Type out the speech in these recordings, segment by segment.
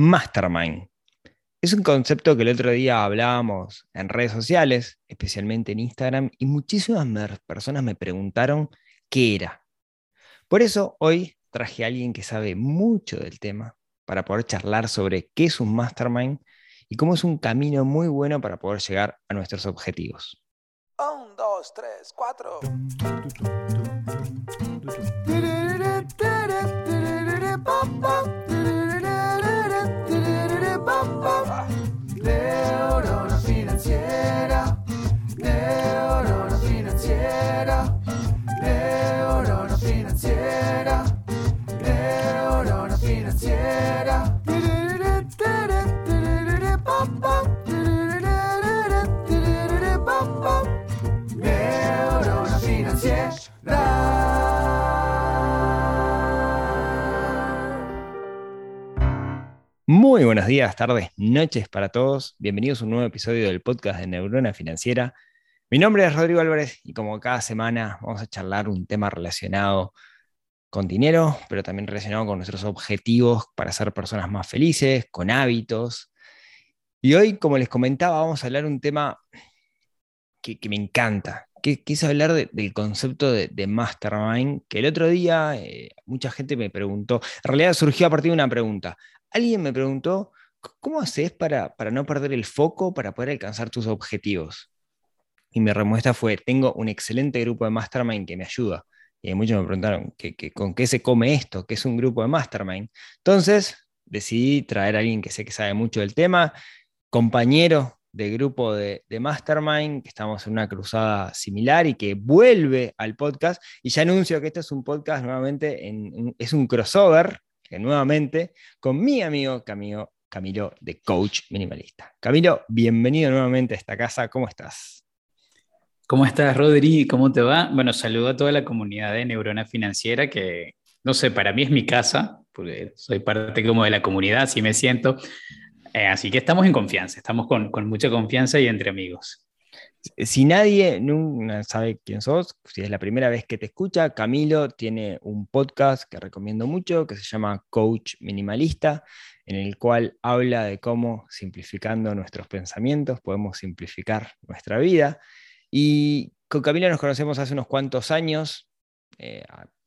Mastermind. Es un concepto que el otro día hablábamos en redes sociales, especialmente en Instagram, y muchísimas personas me preguntaron qué era. Por eso hoy traje a alguien que sabe mucho del tema para poder charlar sobre qué es un mastermind y cómo es un camino muy bueno para poder llegar a nuestros objetivos. Un, dos, tres, cuatro. Muy buenos días, tardes, noches para todos. Bienvenidos a un nuevo episodio del podcast de Neurona Financiera. Mi nombre es Rodrigo Álvarez y como cada semana vamos a charlar un tema relacionado con dinero, pero también relacionado con nuestros objetivos para ser personas más felices, con hábitos. Y hoy, como les comentaba, vamos a hablar un tema que, me encanta, que, es hablar del concepto de, mastermind, que el otro día eh, mucha gente me preguntó, en realidad surgió a partir de una pregunta, alguien me preguntó, ¿cómo haces para, para no perder el foco para poder alcanzar tus objetivos? Y mi respuesta fue, tengo un excelente grupo de mastermind que me ayuda. Y muchos me preguntaron, con qué se come esto? ¿Qué es un grupo de mastermind? Entonces decidí traer a alguien que sé que sabe mucho del tema, compañero de grupo de, Mastermind, que estamos en una cruzada similar y que vuelve al podcast. Y ya anuncio que este es un podcast nuevamente, en, es un crossover nuevamente con mi amigo Camilo, Camilo de Coach Minimalista. Camilo, bienvenido nuevamente a esta casa, ¿cómo estás? ¿Cómo estás, Rodri? ¿Cómo te va? Bueno, saludo a toda la comunidad de Neurona Financiera, que no sé, para mí es mi casa, porque soy parte como de la comunidad, así me siento. Eh, así que estamos en confianza, estamos con, con mucha confianza y entre amigos. Si nadie no sabe quién sos, si es la primera vez que te escucha, Camilo tiene un podcast que recomiendo mucho que se llama Coach Minimalista, en el cual habla de cómo simplificando nuestros pensamientos podemos simplificar nuestra vida. Y con Camilo nos conocemos hace unos cuantos años. Eh,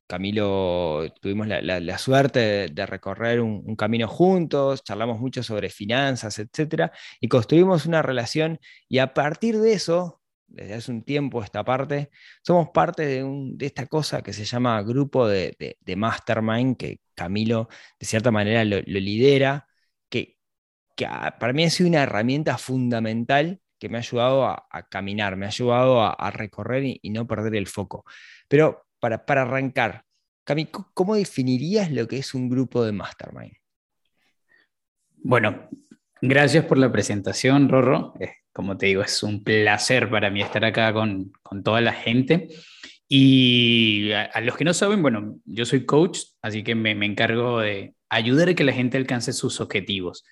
Camilo tuvimos la, suerte de, recorrer un, camino juntos, charlamos mucho sobre finanzas, etcétera, y construimos una relación. Y a partir de eso, desde hace un tiempo esta parte, somos parte de, esta cosa que se llama grupo de, mastermind, que Camilo de cierta manera lo, lidera, que, para mí ha sido una herramienta fundamental que me ha ayudado a, caminar, me ha ayudado a, recorrer y, y no perder el foco. Pero para, arrancar, Cami, ¿cómo definirías lo que es un grupo de mastermind? Bueno, gracias por la presentación, Rorro. como te digo, es un placer para mí estar acá con, toda la gente. Y a, los que no saben, bueno, yo soy coach, así que me encargo de ayudar a que la gente alcance sus objetivos.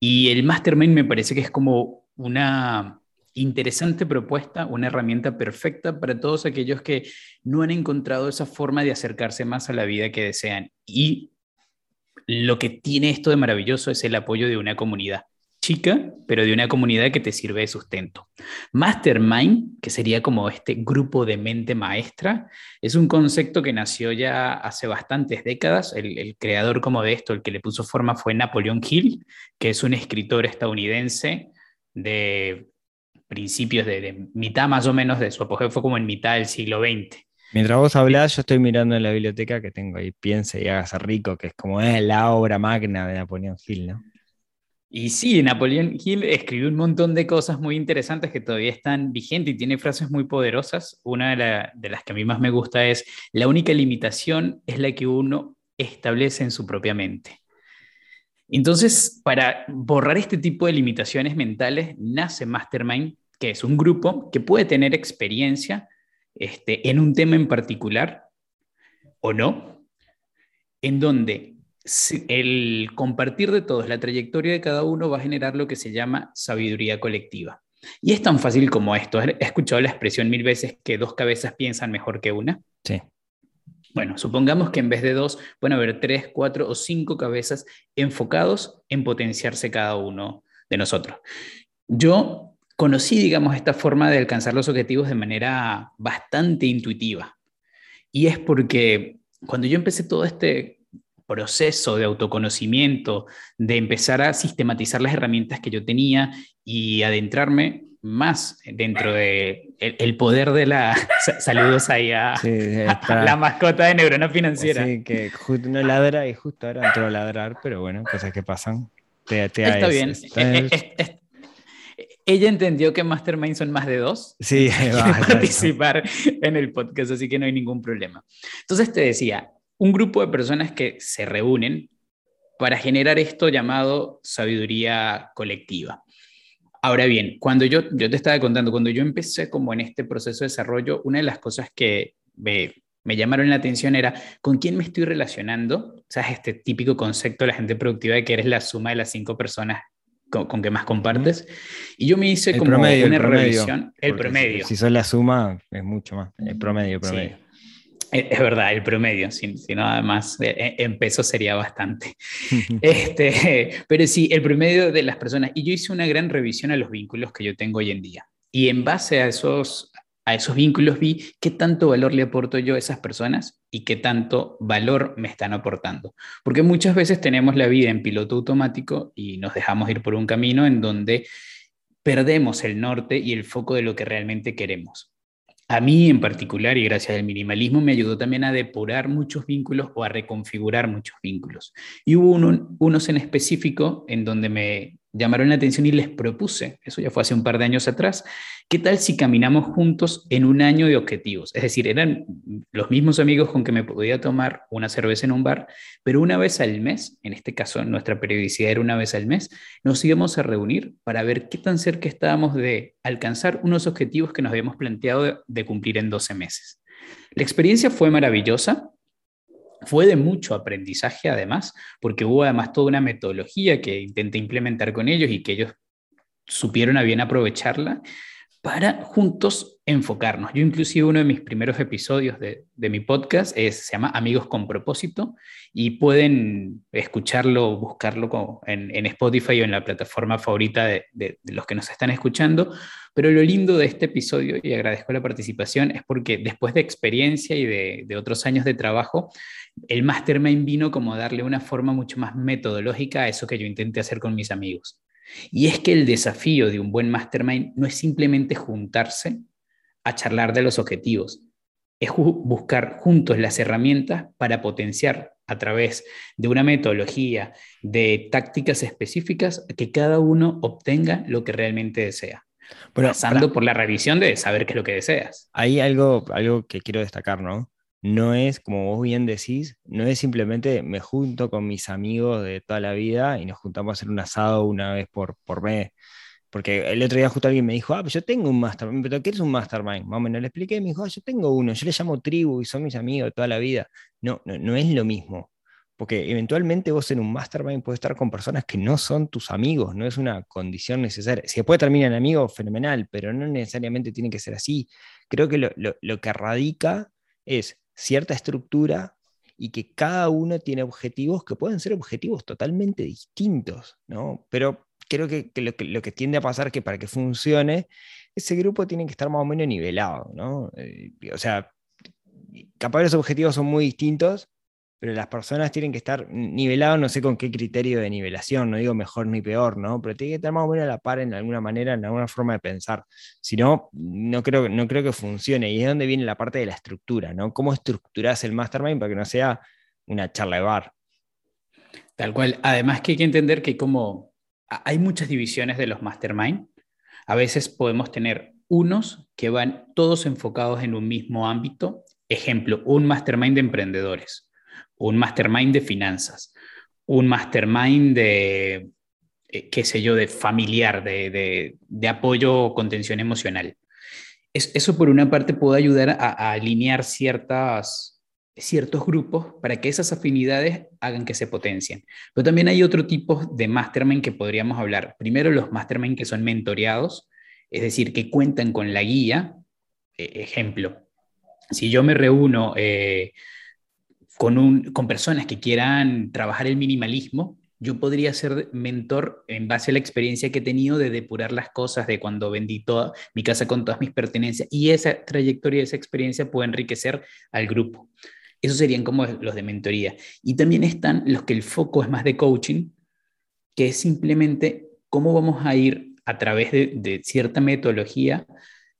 Y el mastermind me parece que es como una interesante propuesta, una herramienta perfecta para todos aquellos que no han encontrado esa forma de acercarse más a la vida que desean. Y lo que tiene esto de maravilloso es el apoyo de una comunidad chica, pero de una comunidad que te sirve de sustento. Mastermind, que sería como este grupo de mente maestra, es un concepto que nació ya hace bastantes décadas. El, creador como de esto, el que le puso forma fue Napoleon Hill, que es un escritor estadounidense de principios de, mitad más o menos de su apogeo, fue como en mitad del siglo XX. Mientras vos hablás, yo estoy mirando en la biblioteca que tengo ahí, Piense y hágase rico, que es como es la obra magna de Napoleón Hill, ¿no? Y sí, Napoleón Hill escribió un montón de cosas muy interesantes que todavía están vigentes y tiene frases muy poderosas. Una de, de las que a mí más me gusta es, la única limitación es la que uno establece en su propia mente. Entonces, para borrar este tipo de limitaciones mentales, nace Mastermind, que es un grupo que puede tener experiencia este, en un tema en particular o no, en donde el compartir de todos la trayectoria de cada uno va a generar lo que se llama sabiduría colectiva. Y es tan fácil como esto. He escuchado la expresión mil veces que dos cabezas piensan mejor que una. Sí. Bueno, supongamos que en vez de dos pueden haber tres, cuatro o cinco cabezas enfocados en potenciarse cada uno de nosotros. Yo conocí, digamos, esta forma de alcanzar los objetivos de manera bastante intuitiva. Y es porque cuando yo empecé todo este proceso de autoconocimiento, de empezar a sistematizar las herramientas que yo tenía y adentrarme más dentro de el, poder de la saludos ahí a, la mascota de neurona financiera. Sí, que justo no ladra y justo ahora entró a ladrar, pero bueno, cosas que pasan. Está bien. Ella entendió que Mastermind son más de dos. Sí, va, participar en el podcast, así que no hay ningún problema. Entonces te decía, un grupo de personas que se reúnen para generar esto llamado sabiduría colectiva. Ahora bien, cuando yo, yo te estaba contando, cuando yo empecé como en este proceso de desarrollo, una de las cosas que me, me llamaron la atención era con quién me estoy relacionando. O sea, este típico concepto de la gente productiva de que eres la suma de las cinco personas con, que más compartes. Y yo me hice como una revisión. El promedio. Si, si la suma, es mucho más. El promedio, promedio. Es verdad, el promedio, si, si no, además eh, en peso sería bastante. este, pero sí, el promedio de las personas. Y yo hice una gran revisión a los vínculos que yo tengo hoy en día. Y en base a esos, a esos vínculos vi qué tanto valor le aporto yo a esas personas y qué tanto valor me están aportando. Porque muchas veces tenemos la vida en piloto automático y nos dejamos ir por un camino en donde perdemos el norte y el foco de lo que realmente queremos a mí en particular, y gracias al minimalismo, me ayudó también a depurar muchos vínculos o a reconfigurar muchos vínculos. Y hubo unos en específico en donde me llamaron la atención y les propuse, eso ya fue hace un par de años atrás, ¿qué tal si caminamos juntos en un año de objetivos? Es decir, eran los mismos amigos con que me podía tomar una cerveza en un bar, pero una vez al mes, en este caso nuestra periodicidad era una vez al mes, nos íbamos a reunir para ver qué tan cerca estábamos de alcanzar unos objetivos que nos habíamos planteado de, de cumplir en 12 meses. La experiencia fue maravillosa, fue de mucho aprendizaje además, porque hubo además toda una metodología que intenté implementar con ellos y que ellos supieron a bien aprovecharla para juntos enfocarnos. Yo inclusive uno de mis primeros episodios de, mi podcast es, se llama Amigos con propósito y pueden escucharlo, buscarlo en, Spotify o en la plataforma favorita de, los que nos están escuchando. Pero lo lindo de este episodio, y agradezco la participación, es porque después de experiencia y de, otros años de trabajo, el Mastermind vino como darle una forma mucho más metodológica a eso que yo intenté hacer con mis amigos. Y es que el desafío de un buen mastermind no es simplemente juntarse a charlar de los objetivos, es buscar juntos las herramientas para potenciar a través de una metodología, de tácticas específicas, que cada uno obtenga lo que realmente desea. pasando por la revisión de saber qué es lo que deseas. Hay algo, algo que quiero destacar, ¿no? No es, como vos bien decís, no es simplemente me junto con mis amigos de toda la vida y nos juntamos a hacer un asado una vez por, por mes. Porque el otro día justo alguien me dijo, ah, yo tengo un mastermind, pero ¿qué es un mastermind? Más o menos le expliqué, me dijo, ah, yo tengo uno, yo le llamo tribu y son mis amigos de toda la vida. No, no, no es lo mismo. Porque eventualmente vos en un mastermind puedes estar con personas que no son tus amigos, no es una condición necesaria. Si después terminan amigos, fenomenal, pero no necesariamente tiene que ser así. Creo que lo, lo, lo que radica es cierta estructura y que cada uno tiene objetivos que pueden ser objetivos totalmente distintos, ¿no? Pero creo que, lo, que tiende a pasar que para que funcione, ese grupo tiene que estar más o menos nivelado, ¿no? Eh, o sea, capaz los objetivos son muy distintos, pero las personas tienen que estar niveladas, no sé con qué criterio de nivelación, no digo mejor ni peor, ¿no? Pero tiene que estar más o menos a la par en alguna manera, en alguna forma de pensar. Si no, no creo, no creo que funcione. Y es donde viene la parte de la estructura, ¿no? ¿Cómo estructuras el mastermind para que no sea una charla de bar? Tal cual. Además que hay que entender que como hay muchas divisiones de los mastermind, a veces podemos tener unos que van todos enfocados en un mismo ámbito. Ejemplo, un mastermind de emprendedores un mastermind de finanzas, un mastermind de, eh, qué sé yo, de familiar, de, apoyo o contención emocional. eso por una parte puede ayudar a, alinear ciertas, ciertos grupos para que esas afinidades hagan que se potencien. Pero también hay otro tipo de mastermind que podríamos hablar. Primero los mastermind que son mentoreados, es decir, que cuentan con la guía. E, ejemplo, si yo me reúno... Eh, con, un, con personas que quieran trabajar el minimalismo, yo podría ser mentor en base a la experiencia que he tenido de depurar las cosas, de cuando vendí toda mi casa con todas mis pertenencias, y esa trayectoria, esa experiencia puede enriquecer al grupo. Esos serían como los de mentoría. Y también están los que el foco es más de coaching, que es simplemente cómo vamos a ir a través de, de cierta metodología,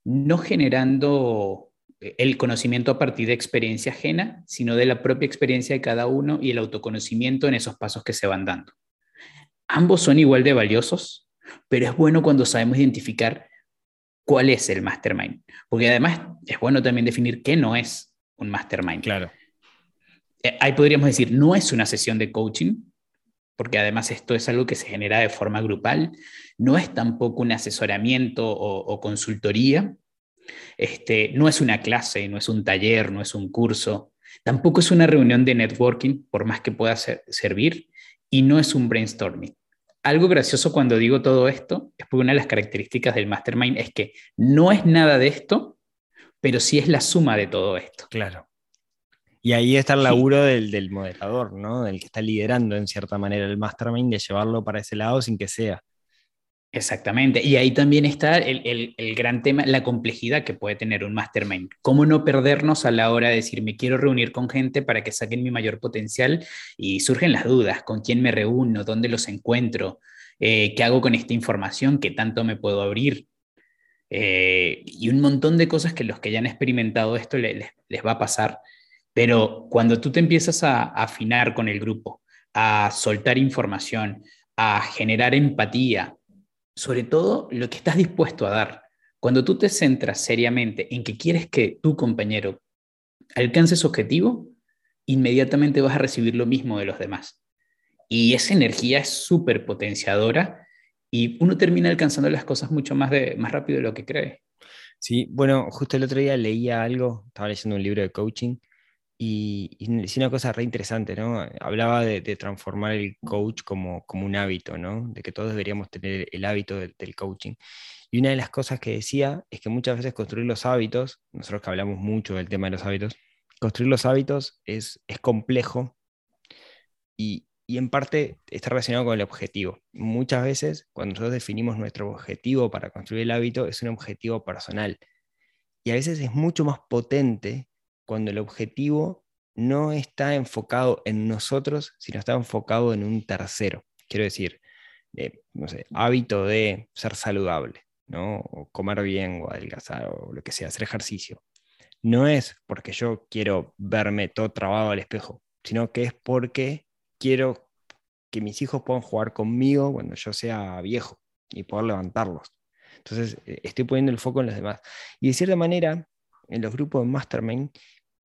no generando el conocimiento a partir de experiencia ajena, sino de la propia experiencia de cada uno y el autoconocimiento en esos pasos que se van dando. Ambos son igual de valiosos, pero es bueno cuando sabemos identificar cuál es el mastermind, porque además es bueno también definir qué no es un mastermind. Claro. Eh, ahí podríamos decir, no es una sesión de coaching, porque además esto es algo que se genera de forma grupal, no es tampoco un asesoramiento o, o consultoría, este, no es una clase, no es un taller, no es un curso, tampoco es una reunión de networking, por más que pueda servir, y no es un brainstorming. Algo gracioso cuando digo todo esto es porque una de las características del mastermind es que no es nada de esto, pero sí es la suma de todo esto. Claro. Y ahí está el laburo del, del, moderador, ¿no? Del que está liderando en cierta manera el mastermind, de llevarlo para ese lado sin que sea Exactamente. Y ahí también está el, gran tema, la complejidad que puede tener un mastermind. ¿Cómo no perdernos a la hora de decir, me quiero reunir con gente para que saquen mi mayor potencial? Y surgen las dudas, ¿con quién me reúno? ¿Dónde los encuentro? Eh, ¿Qué hago con esta información? ¿Qué tanto me puedo abrir? Eh, y un montón de cosas que los que ya han experimentado esto les, les va a pasar. Pero cuando tú te empiezas a afinar con el grupo, a soltar información, a generar empatía, sobre todo lo que estás dispuesto a dar. Cuando tú te centras seriamente en que quieres que tu compañero alcance su objetivo, inmediatamente vas a recibir lo mismo de los demás. Y esa energía es súper potenciadora y uno termina alcanzando las cosas mucho más, de, más rápido de lo que cree. Sí, bueno, justo el otro día leía algo, estaba leyendo un libro de coaching y, y una cosa re interesante, ¿no? Hablaba de, transformar el coach como, como, un hábito, ¿no? De que todos deberíamos tener el hábito del coaching. Y una de las cosas que decía es que muchas veces construir los hábitos, nosotros que hablamos mucho del tema de los hábitos, construir los hábitos es, es complejo y, y en parte está relacionado con el objetivo. Muchas veces cuando nosotros definimos nuestro objetivo para construir el hábito es un objetivo personal. Y a veces es mucho más potente cuando el objetivo no está enfocado en nosotros, sino está enfocado en un tercero. Quiero decir, no sé, hábito de ser saludable, ¿no? O comer bien, o adelgazar, o lo que sea, hacer ejercicio. No es porque yo quiero verme todo trabado al espejo, sino que es porque quiero que mis hijos puedan jugar conmigo cuando yo sea viejo y poder levantarlos. Entonces, eh, estoy poniendo el foco en los demás. Y de cierta manera, en los grupos de Mastermind,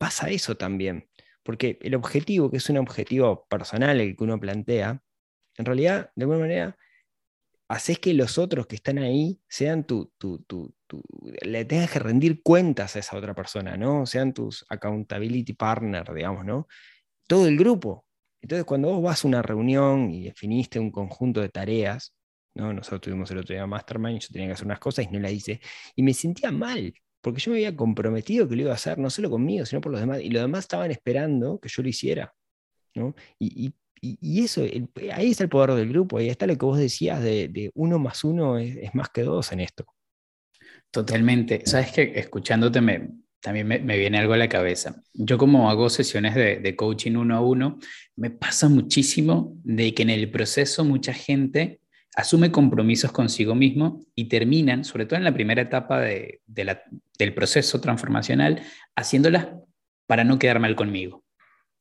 pasa eso también, porque el objetivo, que es un objetivo personal el que uno plantea, en realidad, de alguna manera, haces que los otros que están ahí sean tu, tu, tu, le tengas que rendir cuentas a esa otra persona, ¿no? Sean tus accountability partner, digamos, ¿no? Todo el grupo. Entonces, cuando vos vas a una reunión y definiste un conjunto de tareas, ¿no? Nosotros tuvimos el otro día Mastermind, yo tenía que hacer unas cosas y no las hice, y me sentía mal, porque yo me había comprometido que lo iba a hacer, no solo conmigo, sino por los demás, y los demás estaban esperando que yo lo hiciera. ¿no? Y, eso, ahí está el poder del grupo, ahí está lo que vos decías de, uno más uno es, más que dos en esto. Totalmente. Sabes que escuchándote me, también me, viene algo a la cabeza. Yo como hago sesiones de, de coaching uno a uno, me pasa muchísimo de que en el proceso mucha gente asume compromisos consigo mismo y terminan, sobre todo en la primera etapa de, del proceso transformacional, haciéndolas para no quedar mal conmigo.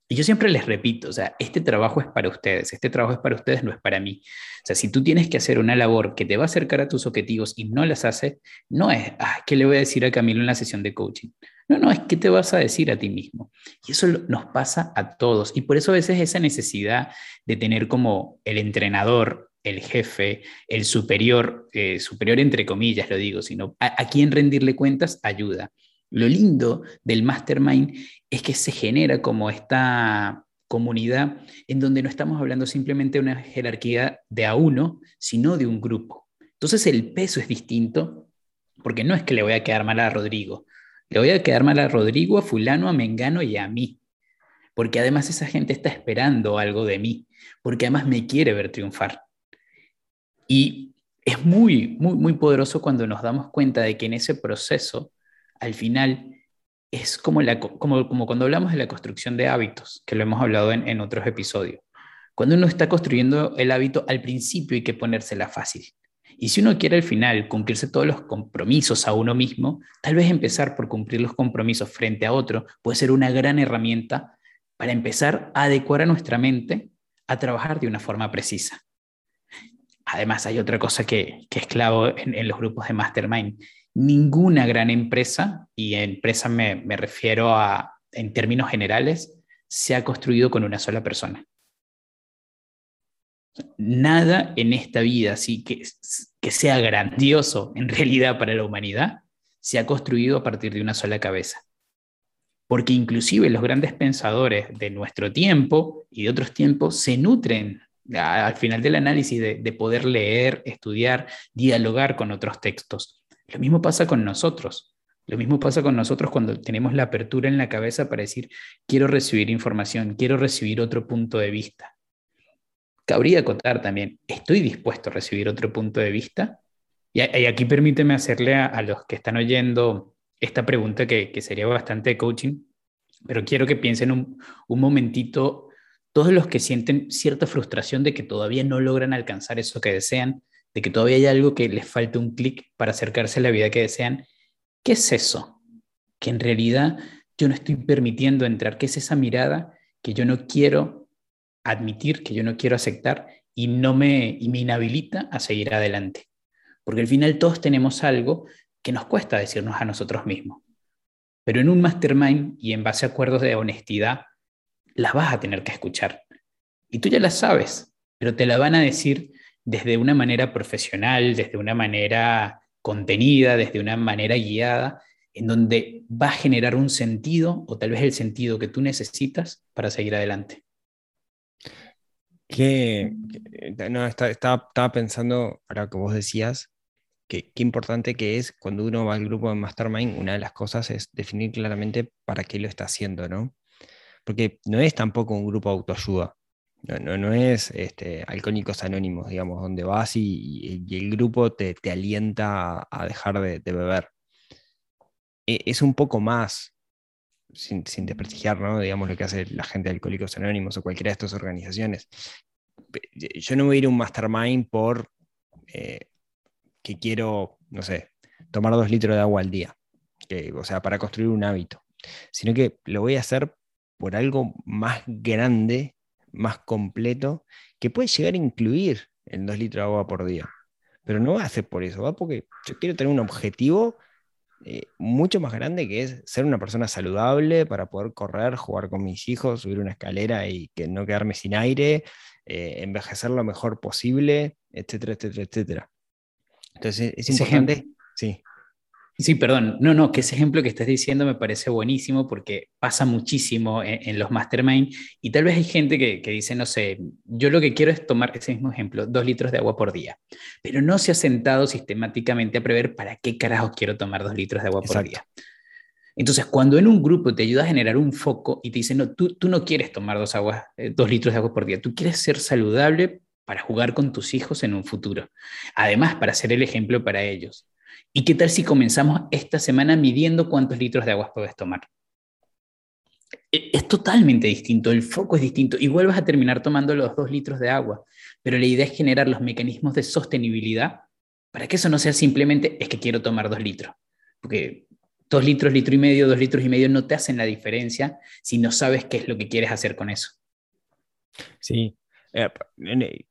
Y yo siempre les repito, o sea, este trabajo es para ustedes, este trabajo es para ustedes, no es para mí. O sea, si tú tienes que hacer una labor que te va a acercar a tus objetivos y no las haces, no es, ah, ¿qué le voy a decir a Camilo en la sesión de coaching? No, no, es qué te vas a decir a ti mismo. Y eso nos pasa a todos. Y por eso a veces esa necesidad de tener como el entrenador el jefe, el superior, eh, superior entre comillas lo digo, sino a, quién rendirle cuentas ayuda. Lo lindo del mastermind es que se genera como esta comunidad en donde no estamos hablando simplemente de una jerarquía de a uno, sino de un grupo. Entonces el peso es distinto, porque no es que le voy a quedar mal a Rodrigo, le voy a quedar mal a Rodrigo, a fulano, a Mengano y a mí. porque además esa gente está esperando algo de mí, porque además me quiere ver triunfar. Y es muy, muy, muy poderoso cuando nos damos cuenta de que en ese proceso, al final, es como, la, como, como cuando hablamos de la construcción de hábitos, que lo hemos hablado en, en otros episodios. Cuando uno está construyendo el hábito, al principio hay que ponérsela fácil. Y si uno quiere al final cumplirse todos los compromisos a uno mismo, tal vez empezar por cumplir los compromisos frente a otro puede ser una gran herramienta para empezar a adecuar a nuestra mente a trabajar de una forma precisa. Además, hay otra cosa que, es clave en, los grupos de Mastermind. Ninguna gran empresa, y empresa me, me refiero a, en términos generales, se ha construido con una sola persona. Nada en esta vida así que, que sea grandioso en realidad para la humanidad se ha construido a partir de una sola cabeza. Porque inclusive los grandes pensadores de nuestro tiempo y de otros tiempos se nutren al final del análisis de, de poder leer, estudiar, dialogar con otros textos. Lo mismo pasa con nosotros. Lo mismo pasa con nosotros cuando tenemos la apertura en la cabeza para decir, quiero recibir información, quiero recibir otro punto de vista. Cabría acotar también, ¿estoy dispuesto a recibir otro punto de vista? Y, aquí permíteme hacerle a, los que están oyendo esta pregunta que, sería bastante coaching, pero quiero que piensen un, un momentito todos los que sienten cierta frustración de que todavía no logran alcanzar eso que desean, de que todavía hay algo que les falta un clic para acercarse a la vida que desean, ¿qué es eso? Que en realidad yo no estoy permitiendo entrar, ¿qué es esa mirada que yo no quiero admitir que yo no quiero aceptar y no me, y me inhabilita a seguir adelante. Porque al final todos tenemos algo que nos cuesta decirnos a nosotros mismos. Pero en un mastermind y en base a acuerdos de honestidad, las vas a tener que escuchar. Y tú ya las sabes, pero te la van a decir desde una manera profesional, desde una manera contenida, desde una manera guiada, en donde va a generar un sentido o tal vez el sentido que tú necesitas para seguir adelante. Que, no, estaba, pensando, ahora que vos decías, que qué importante que es cuando uno va al grupo de Mastermind, una de las cosas es definir claramente para qué lo está haciendo, ¿no? Porque no es tampoco un grupo de autoayuda, no, no, es este, alcohólicos anónimos, digamos, donde vas y, el grupo te, te alienta a, dejar de, beber. E, es un poco más, sin, sin, desprestigiar, ¿no? digamos, lo que hace la gente de Alcohólicos Anónimos o cualquiera de estas organizaciones. Yo no voy a ir a un mastermind por eh, que quiero, no sé, tomar dos litros de agua al día, o sea, para construir un hábito, sino que lo voy a hacer por algo más grande, más completo, que puede llegar a incluir el dos litros de agua por día. Pero no va a ser por eso, va porque yo quiero tener un objetivo eh, mucho más grande que es ser una persona saludable para poder correr, jugar con mis hijos, subir una escalera y que no quedarme sin aire, eh, envejecer lo mejor posible, etcétera, etcétera, etcétera. Entonces es importante. Sí. Sí, perdón. No, no, que ese ejemplo que estás diciendo me parece buenísimo porque pasa muchísimo en, los mastermind y tal vez hay gente que, que, dice, no sé, yo lo que quiero es tomar ese mismo ejemplo, dos litros de agua por día, pero no se ha sentado sistemáticamente a prever para qué carajo quiero tomar dos litros de agua por día. Entonces, cuando en un grupo te ayuda a generar un foco y te dicen, no, tú, tú no quieres tomar dos, aguas, eh, dos litros de agua por día, tú quieres ser saludable para jugar con tus hijos en un futuro. Además, para ser el ejemplo para ellos. ¿Y qué tal si comenzamos esta semana midiendo cuántos litros de agua puedes tomar? E, es totalmente distinto, el foco es distinto. Igual vas a terminar tomando los dos litros de agua, pero la idea es generar los mecanismos de sostenibilidad para que eso no sea simplemente es que quiero tomar dos litros. Porque dos litros, litro y medio, dos litros y medio no te hacen la diferencia si no sabes qué es lo que quieres hacer con eso. Sí. Eh,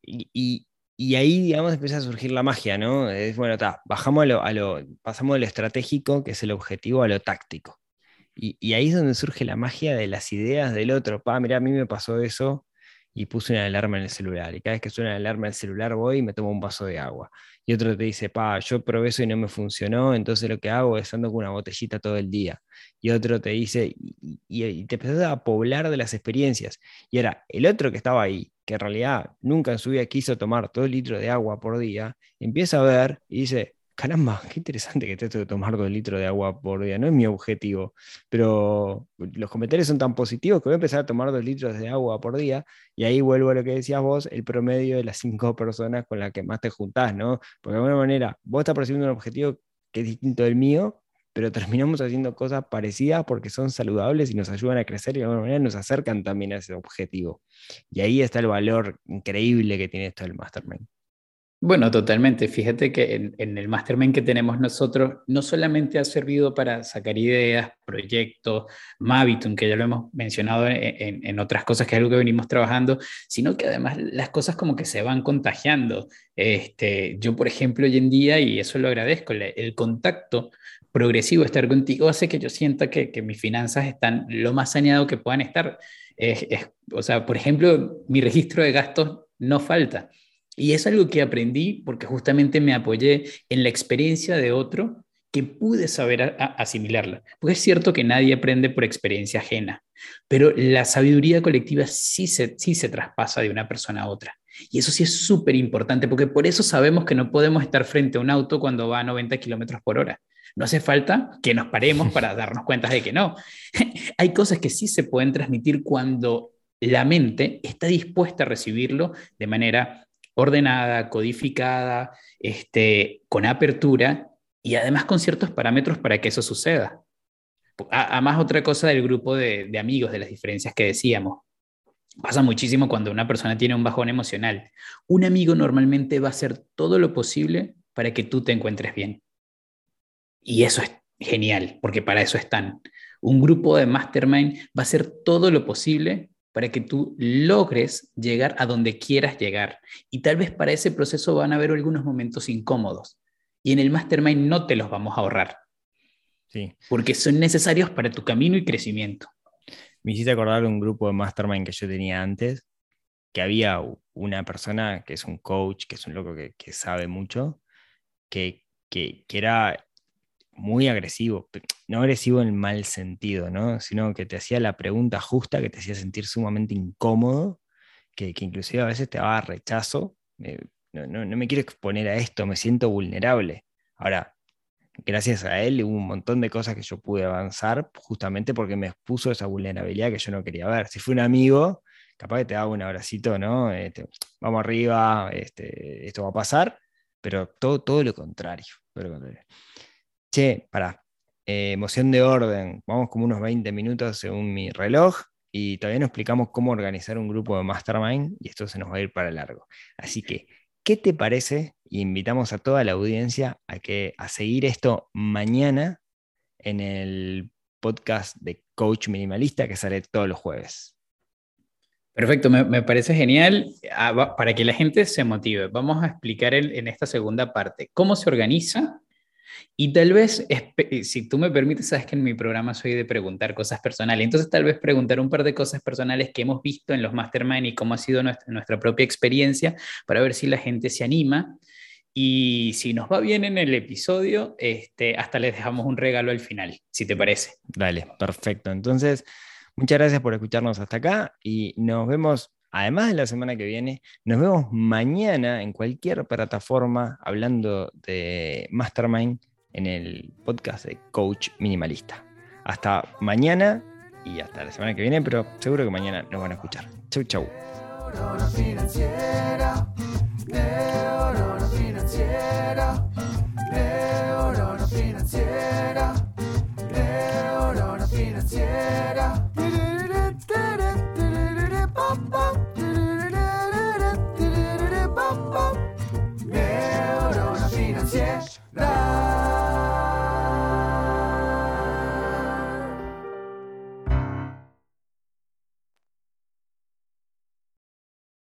y, y ahí, digamos, empieza a surgir la magia, ¿no? Es, bueno, está, bajamos a lo, pasamos de lo estratégico, que es el objetivo, a lo táctico. Y, ahí es donde surge la magia de las ideas del otro. Pa, mira, a mí me pasó eso y puse una alarma en el celular. Y cada vez que suena la alarma en el celular voy y me tomo un vaso de agua. Y otro te dice, pa, yo probé eso y no me funcionó, entonces lo que hago es ando con una botellita todo el día. Y otro te dice, y, y te empezás a poblar de las experiencias. Y ahora, el otro que estaba ahí, que en realidad nunca en su vida quiso tomar todo el litro de agua por día, empieza a ver y dice, caramba, qué interesante que esto de tomar dos litros de agua por día. No es mi objetivo, pero los comentarios son tan positivos que voy a empezar a tomar dos litros de agua por día. Y ahí vuelvo a lo que decías vos, el promedio de las cinco personas con las que más te juntás, ¿no? Porque de alguna manera vos estás persiguiendo un objetivo que es distinto del mío, pero terminamos haciendo cosas parecidas porque son saludables y nos ayudan a crecer y de alguna manera nos acercan también a ese objetivo. Y ahí está el valor increíble que tiene esto del Mastermind. Bueno, totalmente. Fíjate que en, el mastermind que tenemos nosotros no solamente ha servido para sacar ideas, proyectos, Mavitum, que ya lo hemos mencionado en, otras cosas, que es algo que venimos trabajando, sino que además las cosas como que se van contagiando. Este, yo, por ejemplo, hoy en día, y eso lo agradezco, el, contacto progresivo, estar contigo, hace que yo sienta que, mis finanzas están lo más saneado que puedan estar. o sea, por ejemplo, mi registro de gastos no falta y es algo que aprendí porque justamente me apoyé en la experiencia de otro que pude saber asimilarla. Porque es cierto que nadie aprende por experiencia ajena, pero la sabiduría colectiva sí se, sí se traspasa de una persona a otra. Y eso sí es súper importante, porque por eso sabemos que no podemos estar frente a un auto cuando va a 90 kilómetros por hora. No hace falta que nos paremos para darnos cuenta de que no. Hay cosas que sí se pueden transmitir cuando la mente está dispuesta a recibirlo de manera ordenada, codificada, este, con apertura y además con ciertos parámetros para que eso suceda. Además, otra cosa del grupo de, de amigos, de las diferencias que decíamos. Pasa muchísimo cuando una persona tiene un bajón emocional. Un amigo normalmente va a hacer todo lo posible para que tú te encuentres bien. Y eso es genial, porque para eso están. Un grupo de mastermind va a hacer todo lo posible para que tú logres llegar a donde quieras llegar. Y tal vez para ese proceso van a haber algunos momentos incómodos. Y en el mastermind no te los vamos a ahorrar. Sí. Porque son necesarios para tu camino y crecimiento. Me hiciste acordar de un grupo de mastermind que yo tenía antes, que había una persona que es un coach, que es un loco que, sabe mucho, que, que, que era muy agresivo, no agresivo en el mal sentido, ¿no? sino que te hacía la pregunta justa, que te hacía sentir sumamente incómodo, que, inclusive a veces te daba rechazo. Eh, no, no, me quiero exponer a esto, me siento vulnerable. Ahora, gracias a él hubo un montón de cosas que yo pude avanzar justamente porque me expuso esa vulnerabilidad que yo no quería ver. Si fue un amigo, capaz que te daba un abracito, ¿no? Este, vamos arriba, este, esto va a pasar, pero todo. Todo lo contrario che, para, eh, emoción de orden, vamos como unos 20 minutos según mi reloj y todavía no explicamos cómo organizar un grupo de mastermind y esto se nos va a ir para largo. Así que, ¿qué te parece? invitamos a toda la audiencia a, que, a seguir esto mañana en el podcast de Coach Minimalista que sale todos los jueves. Perfecto, me, parece genial. Ah, para que la gente se motive, vamos a explicar en esta segunda parte cómo se organiza y tal vez, si tú me permites, sabes que en mi programa soy de preguntar cosas personales, entonces tal vez preguntar un par de cosas personales que hemos visto en los mastermind y cómo ha sido nuestra, nuestra propia experiencia para ver si la gente se anima. Y si nos va bien en el episodio, este, hasta les dejamos un regalo al final, si te parece. Dale, perfecto. Entonces, muchas gracias por escucharnos hasta acá y nos vemos además de la semana que viene, nos vemos mañana en cualquier plataforma hablando de Mastermind en el podcast de Coach Minimalista. Hasta mañana y hasta la semana que viene, pero seguro que mañana nos van a escuchar. Chau, chau. that.